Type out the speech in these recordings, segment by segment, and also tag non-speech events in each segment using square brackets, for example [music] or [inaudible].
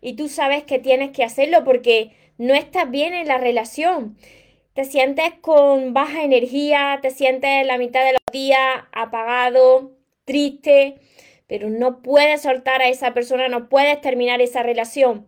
y tú sabes que tienes que hacerlo porque no estás bien en la relación. Te sientes con baja energía, te sientes la mitad de los días apagado, triste, pero no puedes soltar a esa persona, no puedes terminar esa relación.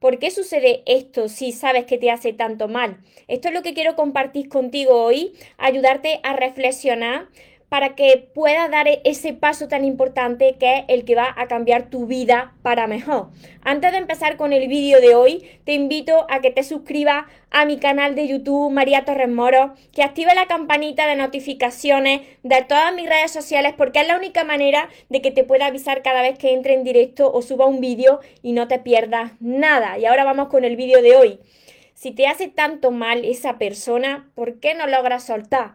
¿Por qué sucede esto si sabes que te hace tanto mal? Esto es lo que quiero compartir contigo hoy, ayudarte a reflexionar para que puedas dar e-, ese paso tan importante que es el que va a cambiar tu vida para mejor. Antes de empezar con el vídeo de hoy, te invito a que te suscribas a mi canal de YouTube María Torres Moro, que active la campanita de notificaciones de todas mis redes sociales porque es la única manera de que te pueda avisar cada vez que entre en directo o suba un vídeo y no te pierdas nada. Y ahora vamos con el vídeo de hoy. Si te hace tanto mal esa persona, ¿por qué no logras soltar?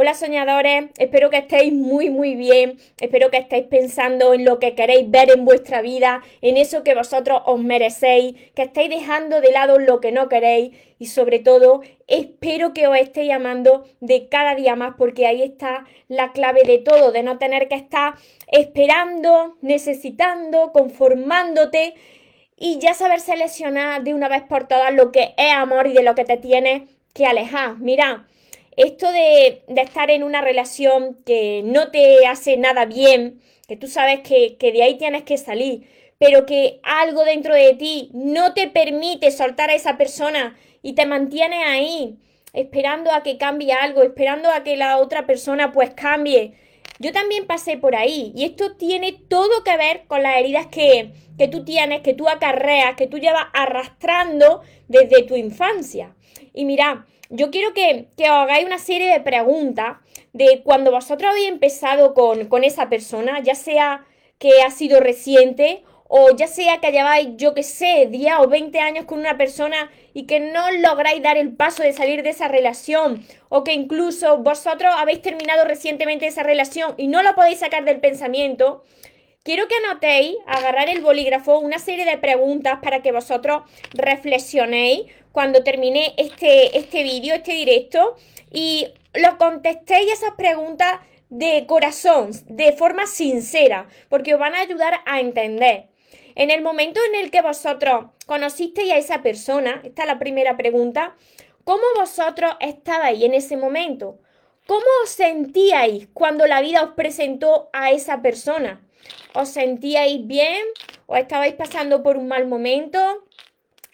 Hola soñadores, espero que estéis muy muy bien, espero que estéis pensando en lo que queréis ver en vuestra vida, en eso que vosotros os merecéis, que estéis dejando de lado lo que no queréis. Y sobre todo espero que os estéis amando de cada día más porque ahí está la clave de todo, de no tener que estar esperando, necesitando, conformándote y ya saber seleccionar de una vez por todas lo que es amor y de lo que te tiene que alejar. Mira, esto de, estar en una relación que no te hace nada bien, que tú sabes que, que de ahí tienes que salir, pero que algo dentro de ti no te permite soltar a esa persona y te mantiene ahí, esperando a que cambie algo, esperando a que la otra persona pues cambie. Yo también pasé por ahí y esto tiene todo que ver con las heridas que, que tú tienes, que tú acarreas, que tú llevas arrastrando desde tu infancia. Y mira, yo quiero que, os hagáis una serie de preguntas de cuando vosotros habéis empezado con, con esa persona, ya sea que ha sido reciente o ya sea que lleváis, yo que sé, 10 o 20 años con una persona y que no lográis dar el paso de salir de esa relación, o que incluso vosotros habéis terminado recientemente esa relación y no lo podéis sacar del pensamiento, quiero que anotéis, agarrar el bolígrafo, una serie de preguntas para que vosotros reflexionéis cuando terminé este, este vídeo, este directo, y lo contestéis esas preguntas de corazón, de forma sincera, porque os van a ayudar a entender. En el momento en el que vosotros conocisteis a esa persona, esta es la primera pregunta, ¿cómo vosotros estabais en ese momento? ¿Cómo os sentíais cuando la vida os presentó a esa persona? ¿Os sentíais bien? ¿O estabais pasando por un mal momento?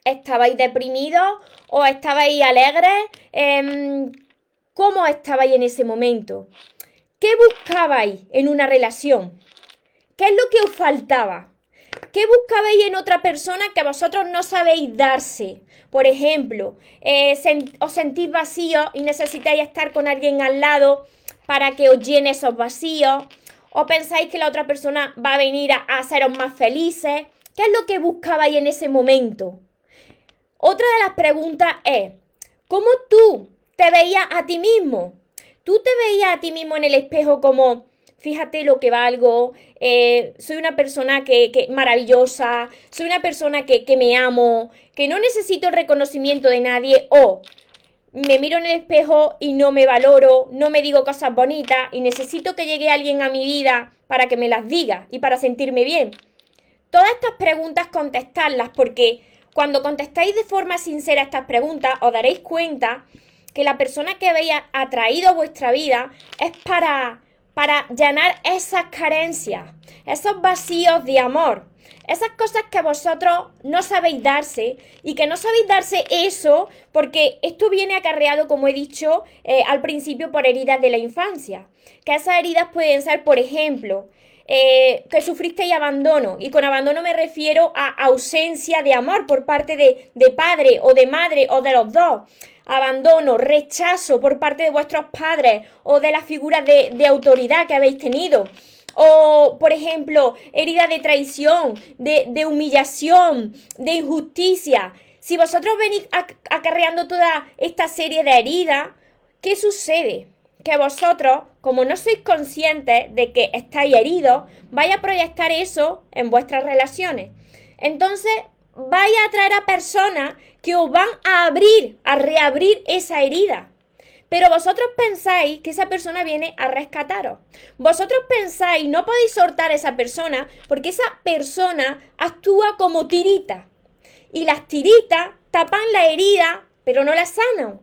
¿Estabais deprimidos o estabais alegres? Em, ¿Cómo estabais en ese momento? ¿Qué buscabais en una relación? ¿Qué es lo que os faltaba? ¿Qué buscabais en otra persona que vosotros no sabéis darse? Por ejemplo, eh, os sentís vacíos y necesitáis estar con alguien al lado para que os llene esos vacíos. ¿O pensáis que la otra persona va a venir a haceros más felices? ¿Qué es lo que buscabais en ese momento? Otra de las preguntas es, ¿cómo tú te veías a ti mismo? ¿Tú te veías a ti mismo en el espejo como, fíjate lo que valgo, eh, soy una persona que, que, maravillosa, soy una persona que, que me amo, que no necesito el reconocimiento de nadie o me miro en el espejo y no me valoro, no me digo cosas bonitas y necesito que llegue alguien a mi vida para que me las diga y para sentirme bien. Todas estas preguntas contestarlas porque cuando contestáis de forma sincera estas preguntas, os daréis cuenta que la persona que habéis atraído a vuestra vida es para, para llenar esas carencias, esos vacíos de amor, esas cosas que vosotros no sabéis darse y que no sabéis darse eso porque esto viene acarreado, como he dicho eh, al principio, por heridas de la infancia. Que esas heridas pueden ser, por ejemplo, eh, que sufristeis abandono. Y con abandono me refiero a ausencia de amor por parte de, de padre o de madre o de los dos. Abandono, rechazo por parte de vuestros padres o de las figuras de, autoridad que habéis tenido. O, por ejemplo, herida de traición, de, de humillación, de injusticia. Si vosotros venís acarreando toda esta serie de heridas, ¿qué sucede? Que vosotros, como no sois conscientes de que estáis heridos, vais a proyectar eso en vuestras relaciones. Entonces, vais a atraer a personas que os van a abrir, a reabrir esa herida. Pero vosotros pensáis que esa persona viene a rescataros. Vosotros pensáis, no podéis soltar a esa persona porque esa persona actúa como tirita. Y las tiritas tapan la herida, pero no la sanan.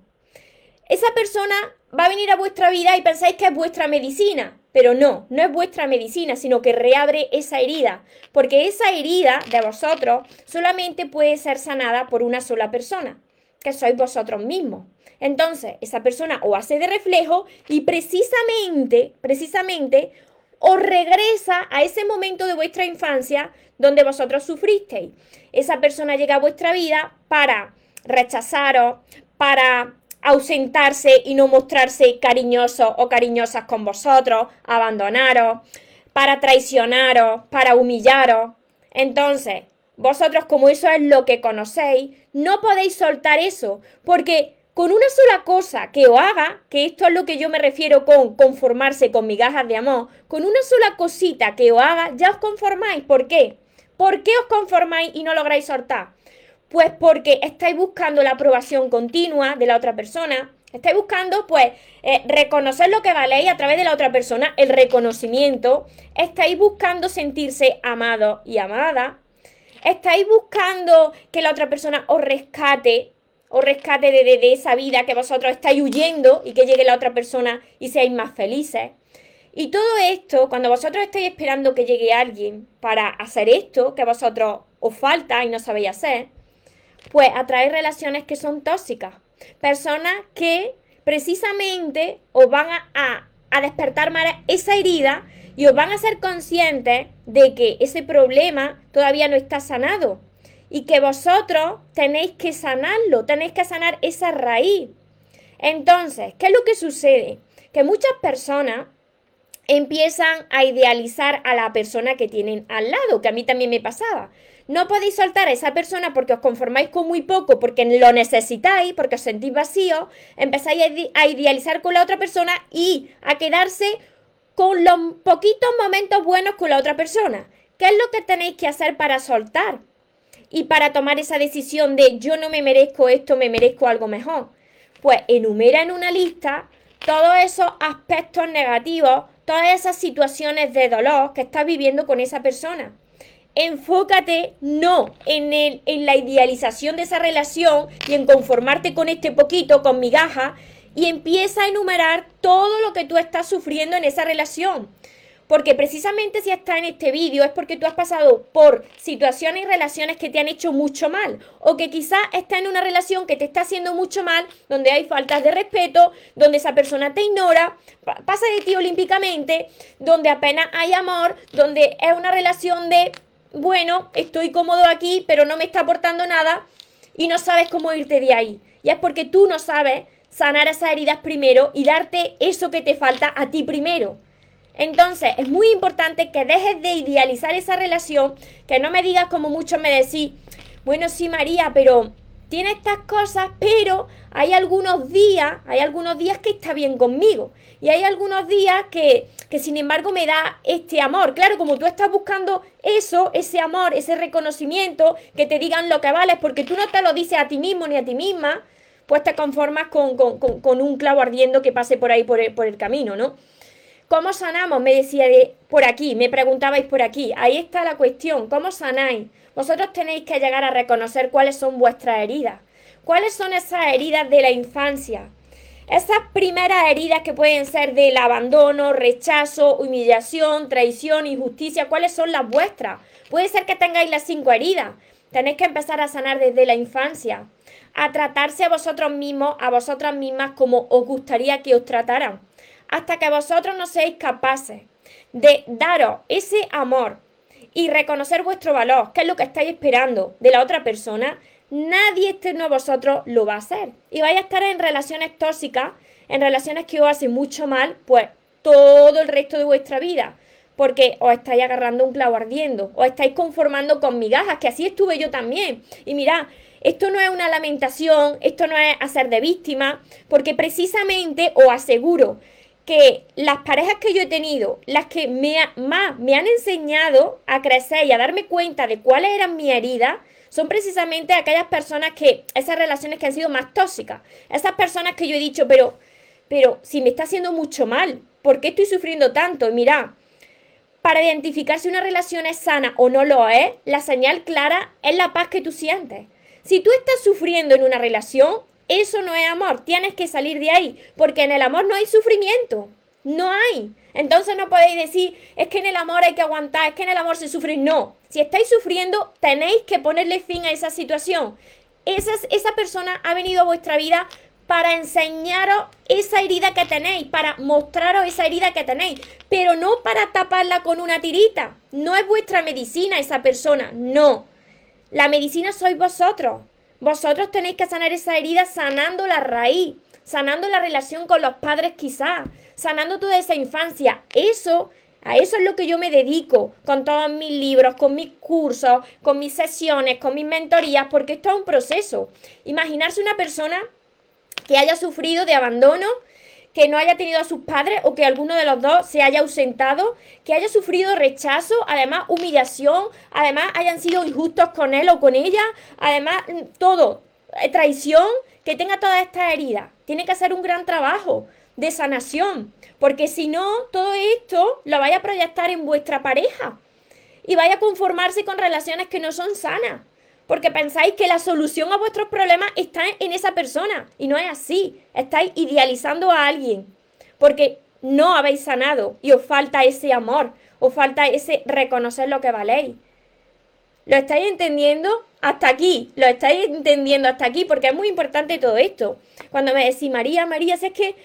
Esa persona va a venir a vuestra vida y pensáis que es vuestra medicina. Pero no, no es vuestra medicina, sino que reabre esa herida. Porque esa herida de vosotros solamente puede ser sanada por una sola persona, que sois vosotros mismos. Entonces, esa persona o hace de reflejo y precisamente, precisamente, os regresa a ese momento de vuestra infancia donde vosotros sufristeis. Esa persona llega a vuestra vida para rechazaros, para ausentarse y no mostrarse cariñoso o cariñosas con vosotros, abandonaros, para traicionaros, para humillaros. Entonces, vosotros como eso es lo que conocéis, no podéis soltar eso, porque con una sola cosa que os haga, que esto es lo que yo me refiero con conformarse con migajas de amor, con una sola cosita que os haga, ya os conformáis. ¿Por qué? ¿Por qué os conformáis y no lográis soltar? Pues porque estáis buscando la aprobación continua de la otra persona, estáis buscando pues eh, reconocer lo que valéis a través de la otra persona, el reconocimiento, estáis buscando sentirse amado y amada, estáis buscando que la otra persona os rescate o rescate de, esa vida que vosotros estáis huyendo y que llegue la otra persona y seáis más felices. Y todo esto, cuando vosotros estáis esperando que llegue alguien para hacer esto, que vosotros os falta y no sabéis hacer, pues atrae relaciones que son tóxicas. Personas que precisamente os van a, a despertar más esa herida y os van a ser conscientes de que ese problema todavía no está sanado y que vosotros tenéis que sanarlo, tenéis que sanar esa raíz. Entonces, ¿qué es lo que sucede? Que muchas personas empiezan a idealizar a la persona que tienen al lado, que a mí también me pasaba. No podéis soltar a esa persona porque os conformáis con muy poco, porque lo necesitáis, porque os sentís vacío, empezáis a idealizar con la otra persona y a quedarse con los poquitos momentos buenos con la otra persona. ¿Qué es lo que tenéis que hacer para soltar? y para tomar esa decisión de yo no me merezco esto, me merezco algo mejor? Pues enumera en una lista todos esos aspectos negativos, todas esas situaciones de dolor que estás viviendo con esa persona. Enfócate no en, el, en la idealización de esa relación y en conformarte con este poquito, con migaja, y empieza a enumerar todo lo que tú estás sufriendo en esa relación. Porque precisamente si estás en este vídeo es porque tú has pasado por situaciones y relaciones que te han hecho mucho mal. O que quizás estás en una relación que te está haciendo mucho mal, donde hay faltas de respeto, donde esa persona te ignora, pasa de ti olímpicamente, donde apenas hay amor, donde es una relación de, bueno, estoy cómodo aquí, pero no me está aportando nada y no sabes cómo irte de ahí. Y es porque tú no sabes sanar esas heridas primero y darte eso que te falta a ti primero. Entonces, es muy importante que dejes de idealizar esa relación, que no me digas como muchos me decís, bueno, sí, María, pero tiene estas cosas, pero hay algunos días, hay algunos días que está bien conmigo. Y hay algunos días que, que sin embargo me da este amor. Claro, como tú estás buscando eso, ese amor, ese reconocimiento, que te digan lo que vales, porque tú no te lo dices a ti mismo ni a ti misma, pues te conformas con, un clavo ardiendo que pase por ahí por el, por el camino, ¿no? ¿Cómo sanamos? Me decía de por aquí, me preguntabais por aquí. Ahí está la cuestión. ¿Cómo sanáis? Vosotros tenéis que llegar a reconocer cuáles son vuestras heridas. ¿Cuáles son esas heridas de la infancia? Esas primeras heridas que pueden ser del abandono, rechazo, humillación, traición, injusticia, ¿cuáles son las vuestras? Puede ser que tengáis las cinco heridas. Tenéis que empezar a sanar desde la infancia, a tratarse a vosotros mismos, a vosotras mismas como os gustaría que os trataran hasta que vosotros no seáis capaces de daros ese amor y reconocer vuestro valor, que es lo que estáis esperando de la otra persona, nadie externo a vosotros lo va a hacer. Y vais a estar en relaciones tóxicas, en relaciones que os hacen mucho mal, pues todo el resto de vuestra vida. porque os estáis agarrando un clavo ardiendo, os estáis conformando con migajas, que así estuve yo también. Y mirad, esto no es una lamentación, esto no es hacer de víctima, porque precisamente os aseguro que las parejas que yo he tenido, las que me más me han enseñado a crecer y a darme cuenta de cuáles eran mis heridas, son precisamente aquellas personas que, esas relaciones que han sido más tóxicas, esas personas que yo he dicho, pero, pero si me está haciendo mucho mal, ¿por qué estoy sufriendo tanto? Y mira, para identificar si una relación es sana o no lo es, la señal clara es la paz que tú sientes. Si tú estás sufriendo en una relación, eso no es amor. Tienes que salir de ahí, porque en el amor no hay sufrimiento. No hay. Entonces no podéis decir, es que en el amor hay que aguantar, es que en el amor se sufre. No. Si estáis sufriendo, tenéis que ponerle fin a esa situación. Esa, esa persona ha venido a vuestra vida para enseñaros esa herida que tenéis, para mostraros esa herida que tenéis, pero no para taparla con una tirita. No es vuestra medicina esa persona, no. La medicina sois vosotros. Vosotros tenéis que sanar esa herida sanando la raíz, sanando la relación con los padres quizás, sanando toda esa infancia. Eso, a eso es lo que yo me dedico con todos mis libros, con mis cursos, con mis sesiones, con mis mentorías, porque esto es un proceso. Imaginarse una persona que haya sufrido de abandono, que no haya tenido a sus padres o que alguno de los dos se haya ausentado, que haya sufrido rechazo, además humillación, además hayan sido injustos con él o con ella, además mm, todo, eh, traición, que tenga todas estas heridas. Tiene que hacer un gran trabajo de sanación, porque si no, todo esto lo vaya a proyectar en vuestra pareja y vaya a conformarse con relaciones que no son sanas porque pensáis que la solución a vuestros problemas está en esa persona y no es así. Estáis idealizando a alguien porque no habéis sanado y os falta ese amor, os falta ese reconocer lo que valéis. ¿Lo estáis entendiendo? Hasta aquí, lo estáis entendiendo hasta aquí porque es muy importante todo esto. Cuando me decís, María, María, si es que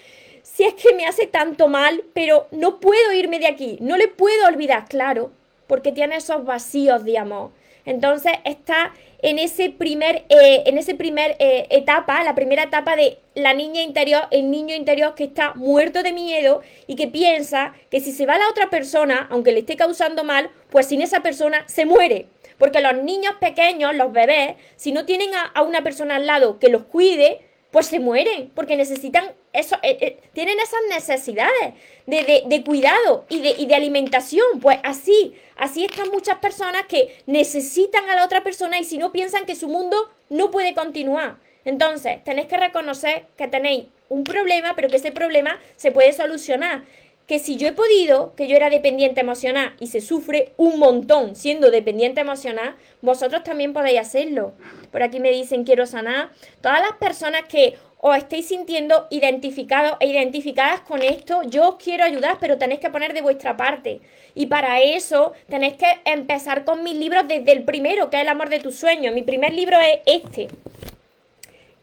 si es que me hace tanto mal, pero no puedo irme de aquí, no le puedo olvidar, claro, porque tiene esos vacíos de amor. Entonces está en ese primer, eh, en ese primer eh, etapa, la primera etapa de la niña interior, el niño interior que está muerto de miedo y que piensa que si se va la otra persona, aunque le esté causando mal, pues sin esa persona se muere. Porque los niños pequeños, los bebés, si no tienen a una persona al lado que los cuide, pues se mueren, porque necesitan eso, eh, eh, tienen esas necesidades de, cuidado y de, y de, alimentación. Pues así, así están muchas personas que necesitan a la otra persona y si no piensan que su mundo no puede continuar. Entonces, tenéis que reconocer que tenéis un problema, pero que ese problema se puede solucionar. Que si yo he podido, que yo era dependiente emocional y se sufre un montón siendo dependiente emocional, vosotros también podéis hacerlo. Por aquí me dicen quiero sanar. Todas las personas que os estéis sintiendo identificados e identificadas con esto, yo os quiero ayudar, pero tenéis que poner de vuestra parte. Y para eso tenéis que empezar con mis libros desde el primero, que es El amor de tus sueños. Mi primer libro es este.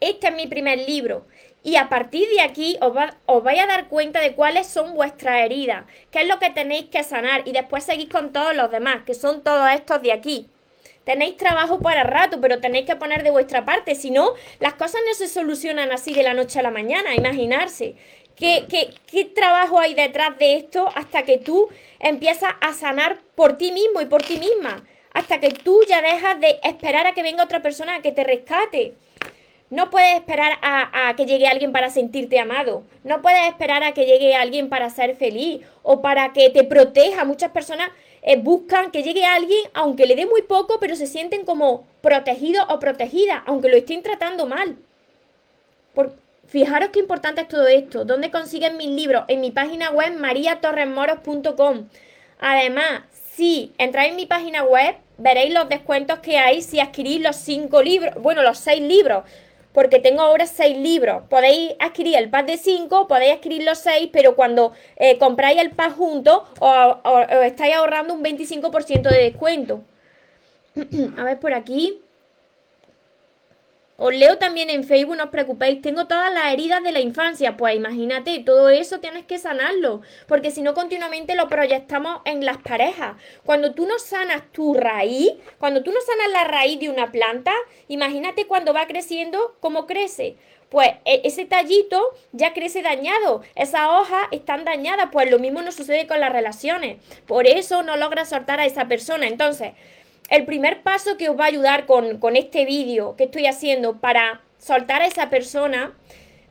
Este es mi primer libro. Y a partir de aquí os, os vais a dar cuenta de cuáles son vuestras heridas, qué es lo que tenéis que sanar y después seguís con todos los demás, que son todos estos de aquí. Tenéis trabajo para rato, pero tenéis que poner de vuestra parte. Si no, las cosas no se solucionan así de la noche a la mañana. Imaginarse. ¿Qué, qué, qué trabajo hay detrás de esto hasta que tú empiezas a sanar por ti mismo y por ti misma? Hasta que tú ya dejas de esperar a que venga otra persona a que te rescate. No puedes esperar a, que llegue alguien para sentirte amado. No puedes esperar a que llegue alguien para ser feliz o para que te proteja. Muchas personas eh, buscan que llegue alguien, aunque le dé muy poco, pero se sienten como protegidos o protegidas, aunque lo estén tratando mal. Por, fijaros qué importante es todo esto. ¿Dónde consiguen mis libros? En mi página web mariatorresmoros.com. Además, si entráis en mi página web, veréis los descuentos que hay si adquirís los cinco libros, bueno, los seis libros porque tengo ahora seis libros. Podéis adquirir el pack de cinco, podéis adquirir los seis, pero cuando eh, compráis el pack junto, os, estáis ahorrando un 25% de descuento. [clears throat] A ver por aquí. Os leo también en Facebook, no os preocupéis, tengo todas las heridas de la infancia. Pues imagínate, todo eso tienes que sanarlo, porque si no continuamente lo proyectamos en las parejas. Cuando tú no sanas tu raíz, cuando tú no sanas la raíz de una planta, imagínate cuando va creciendo, cómo crece. pues e, ese tallito ya crece dañado, esas hojas están dañadas, pues lo mismo nos sucede con las relaciones. Por eso no logra soltar a esa persona. Entonces, el primer paso que os va a ayudar con, con este vídeo que estoy haciendo para soltar a esa persona,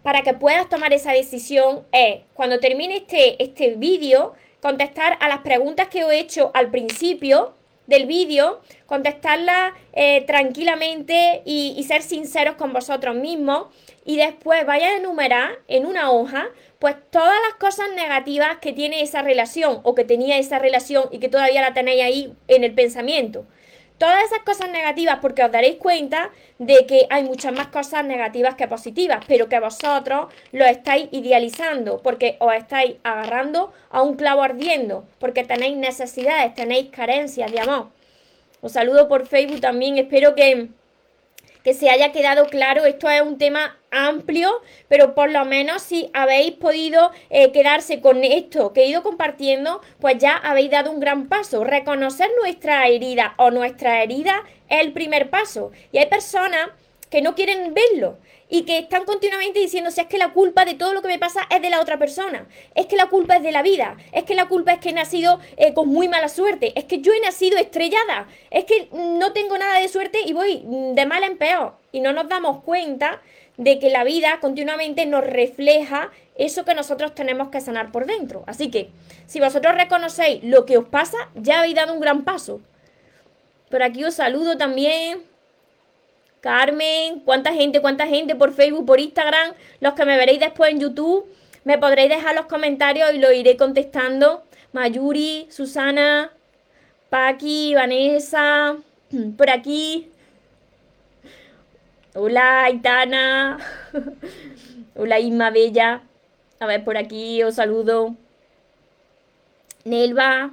para que puedas tomar esa decisión, es cuando termine este, este vídeo, contestar a las preguntas que os he hecho al principio del vídeo, contestarlas eh, tranquilamente y, ser sinceros con vosotros mismos y después vaya a enumerar en una hoja pues todas las cosas negativas que tiene esa relación o que tenía esa relación y que todavía la tenéis ahí en el pensamiento todas esas cosas negativas porque os daréis cuenta de que hay muchas más cosas negativas que positivas, pero que vosotros lo estáis idealizando porque os estáis agarrando a un clavo ardiendo, porque tenéis necesidades, tenéis carencias de amor. Os saludo por Facebook también, espero que que se haya quedado claro. Esto es un tema amplio, pero por lo menos si habéis podido eh, quedarse con esto que he ido compartiendo, pues ya habéis dado un gran paso. Reconocer nuestra herida o nuestra herida es el primer paso. Y hay personas que no quieren verlo y que están continuamente diciendo, si es que la culpa de todo lo que me pasa es de la otra persona, es que la culpa es de la vida, es que la culpa es que he nacido eh, con muy mala suerte, es que yo he nacido estrellada, es que no tengo nada de suerte y voy de mal en peor. Y no nos damos cuenta de que la vida continuamente nos refleja eso que nosotros tenemos que sanar por dentro. Así que, si vosotros reconocéis lo que os pasa, ya habéis dado un gran paso. Por aquí os saludo también. Carmen, cuánta gente, cuánta gente por Facebook, por Instagram, los que me veréis después en YouTube, me podréis dejar los comentarios y lo iré contestando. Mayuri, Susana, Paqui, Vanessa, [clears throat] por aquí. Hola, Aitana. [laughs] Hola, Isma Bella. A ver, por aquí os saludo. Nelva.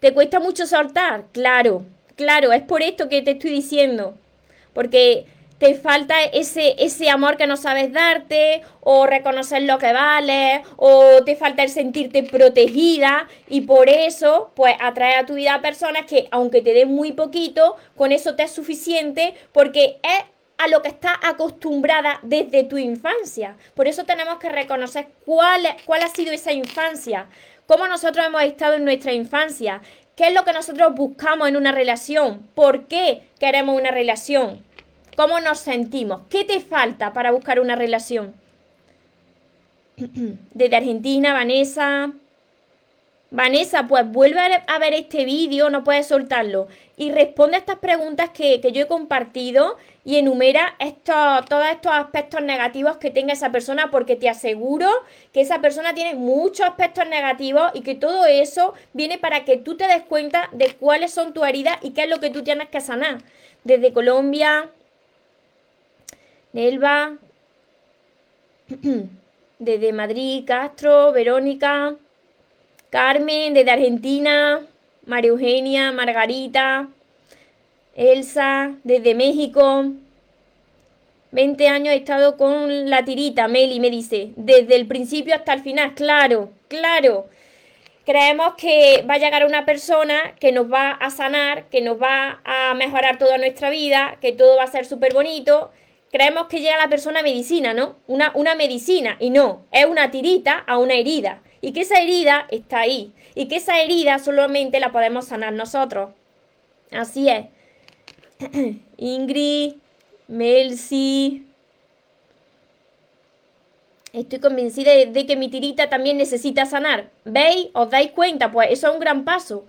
¿Te cuesta mucho soltar? Claro. Claro, es por esto que te estoy diciendo. Porque te falta ese, ese amor que no sabes darte, o reconocer lo que vale, o te falta el sentirte protegida, y por eso, pues atrae a tu vida a personas que, aunque te den muy poquito, con eso te es suficiente, porque es a lo que estás acostumbrada desde tu infancia. Por eso tenemos que reconocer cuál, cuál ha sido esa infancia, cómo nosotros hemos estado en nuestra infancia, ¿Qué es lo que nosotros buscamos en una relación? ¿Por qué queremos una relación? ¿Cómo nos sentimos? ¿Qué te falta para buscar una relación? [clears throat] Desde Argentina, Vanessa. Vanessa, pues vuelve a ver este vídeo, no puedes soltarlo. Y responde a estas preguntas que, que yo he compartido y enumera todos estos aspectos negativos que tenga esa persona, porque te aseguro que esa persona tiene muchos aspectos negativos y que todo eso viene para que tú te des cuenta de cuáles son tus heridas y qué es lo que tú tienes que sanar. Desde Colombia, Nelva, [clears throat] desde Madrid, Castro, Verónica, Carmen, desde Argentina, María Eugenia, Margarita, Elsa, desde México. 20 años he estado con la tirita, Meli me dice, desde el principio hasta el final, claro, claro. Creemos que va a llegar una persona que nos va a sanar, que nos va a mejorar toda nuestra vida, que todo va a ser súper bonito. Creemos que llega la persona medicina, ¿no? Una, una medicina, y no, es una tirita a una herida. Y que esa herida está ahí. Y que esa herida solamente la podemos sanar nosotros. Así es. [clears throat] Ingrid, Melsi. Estoy convencida de, que mi tirita también necesita sanar. ¿Veis? ¿Os dais cuenta? Pues eso es un gran paso.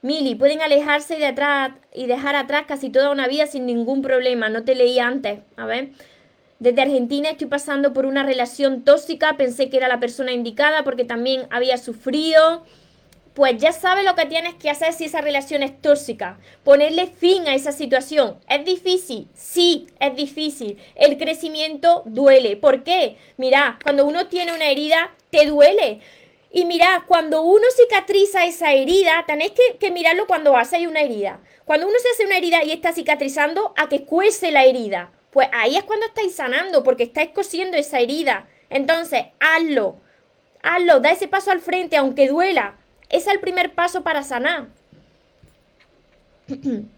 Mili, pueden alejarse de atrás y dejar atrás casi toda una vida sin ningún problema. No te leí antes. A ver. Desde Argentina estoy pasando por una relación tóxica. Pensé que era la persona indicada porque también había sufrido pues ya sabes lo que tienes que hacer si esa relación es tóxica. Ponerle fin a esa situación. ¿Es difícil? Sí, es difícil. El crecimiento duele. ¿Por qué? Mira, cuando uno tiene una herida, te duele. Y mira, cuando uno cicatriza esa herida, tenéis que, que mirarlo cuando hace una herida. Cuando uno se hace una herida y está cicatrizando, a que cuece la herida. Pues ahí es cuando estáis sanando, porque estáis cosiendo esa herida. Entonces, hazlo. Hazlo, da ese paso al frente, aunque duela es el primer paso para sanar. [clears throat]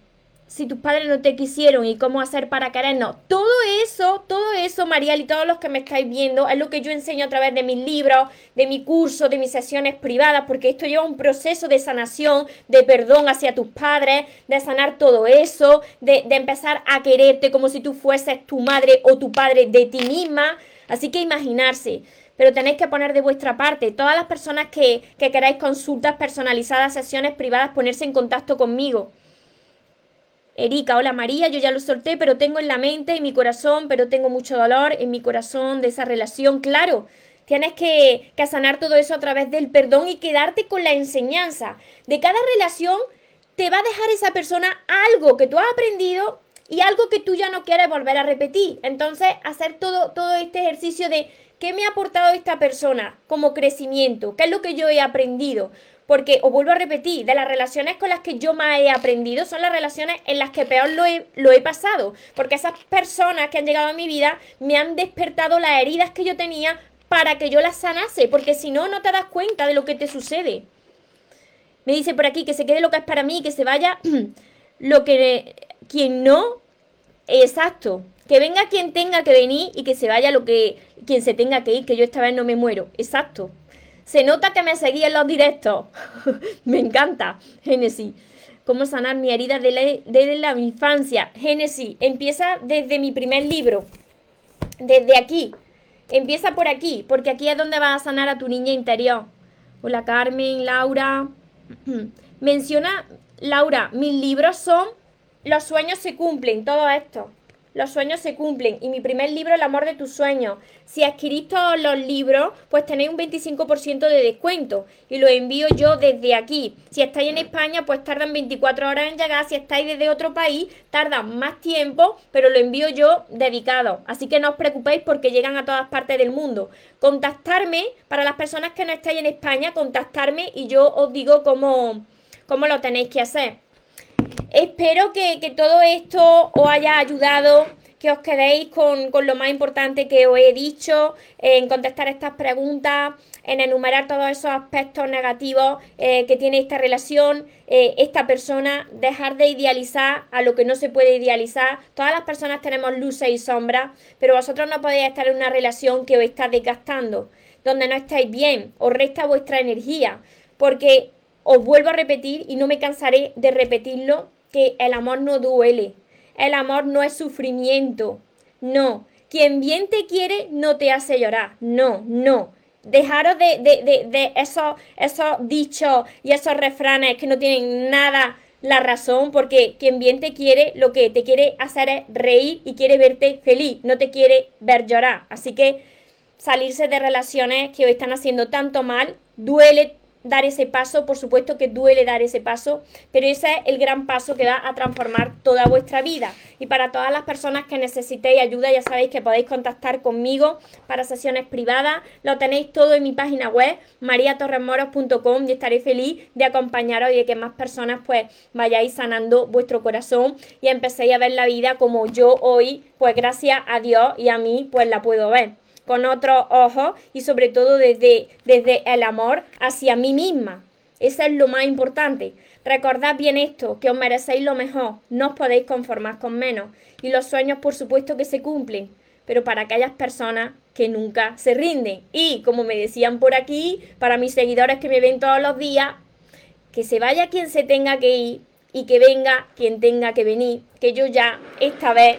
si tus padres no te quisieron y cómo hacer para querernos, todo eso todo eso, Mariel y todos los que me estáis viendo, es lo que yo enseño a través de mis libros, de mi curso, de mis sesiones privadas, porque esto lleva un proceso de sanación, de perdón hacia tus padres, de sanar todo eso, de, de empezar a quererte como si tú fueses tu madre o tu padre de ti misma. Así que imaginarse pero tenéis que poner de vuestra parte. Todas las personas que, que, queráis consultas personalizadas, sesiones privadas, ponerse en contacto conmigo. Erika, hola María, yo ya lo solté, pero tengo en la mente, en mi corazón, pero tengo mucho dolor en mi corazón de esa relación. Claro, tienes que, que sanar todo eso a través del perdón y quedarte con la enseñanza. De cada relación te va a dejar esa persona algo que tú has aprendido y algo que tú ya no quieres volver a repetir. Entonces, hacer todo, todo este ejercicio de qué me ha aportado esta persona como crecimiento, qué es lo que yo he aprendido. Porque, os vuelvo a repetir, de las relaciones con las que yo más he aprendido son las relaciones en las que peor lo he, lo he pasado. Porque esas personas que han llegado a mi vida me han despertado las heridas que yo tenía para que yo las sanase. Porque si no, no te das cuenta de lo que te sucede. Me dice por aquí que se quede lo que es para mí, que se vaya [clears throat] lo que quien no, exacto. Que venga quien tenga que venir y que se vaya lo que quien se tenga que ir, que yo esta vez no me muero. Exacto. Se nota que me seguí en los directos. [laughs] me encanta. Génesis. ¿Cómo sanar mi herida desde la, la infancia? Génesis. Empieza desde mi primer libro. Desde aquí. Empieza por aquí, porque aquí es donde vas a sanar a tu niña interior. Hola Carmen, Laura. [clears throat] Menciona, Laura, mis libros son Los sueños se cumplen, todo esto los sueños se cumplen. Y mi primer libro, El amor de tus sueños. Si adquirís todos los libros, pues tenéis un 25% de descuento. Y lo envío yo desde aquí. Si estáis en España, pues tardan 24 horas en llegar. Si estáis desde otro país, tardan más tiempo, pero lo envío yo dedicado. Así que no os preocupéis porque llegan a todas partes del mundo. Contactarme, para las personas que no estáis en España, contactarme y yo os digo cómo, cómo lo tenéis que hacer. Espero que, todo esto os haya ayudado, que os quedéis con, lo más importante que os he dicho, en contestar estas preguntas, en enumerar todos esos aspectos negativos eh, que tiene esta relación, eh, esta persona, dejar de idealizar a lo que no se puede idealizar. Todas las personas tenemos luces y sombras, pero vosotros no podéis estar en una relación que os está desgastando, donde no estáis bien, os resta vuestra energía, porque os vuelvo a repetir y no me cansaré de repetirlo, que el amor no duele, el amor no es sufrimiento, no. Quien bien te quiere no te hace llorar, no, no. Dejaros de, de, de, esos, esos dichos y esos refranes que no tienen nada la razón, porque quien bien te quiere, lo que te quiere hacer es reír y quiere verte feliz, no te quiere ver llorar. Así que salirse de relaciones que os están haciendo tanto mal, duele dar ese paso, por supuesto que duele dar ese paso, pero ese es el gran paso que va a transformar toda vuestra vida. Y para todas las personas que necesitéis ayuda, ya sabéis que podéis contactar conmigo para sesiones privadas. Lo tenéis todo en mi página web, mariatorremoros.com y estaré feliz de acompañaros y de que más personas pues vayáis sanando vuestro corazón y empecéis a ver la vida como yo hoy, pues gracias a Dios y a mí, pues la puedo ver con otros ojos y sobre todo desde, desde el amor hacia mí misma. Eso es lo más importante. Recordad bien esto, que os merecéis lo mejor, no os podéis conformar con menos. Y los sueños, por supuesto, que se cumplen, pero para aquellas personas que nunca se rinden. Y, como me decían por aquí, para mis seguidores que me ven todos los días, que se vaya quien se tenga que ir y que venga quien tenga que venir, que yo ya esta vez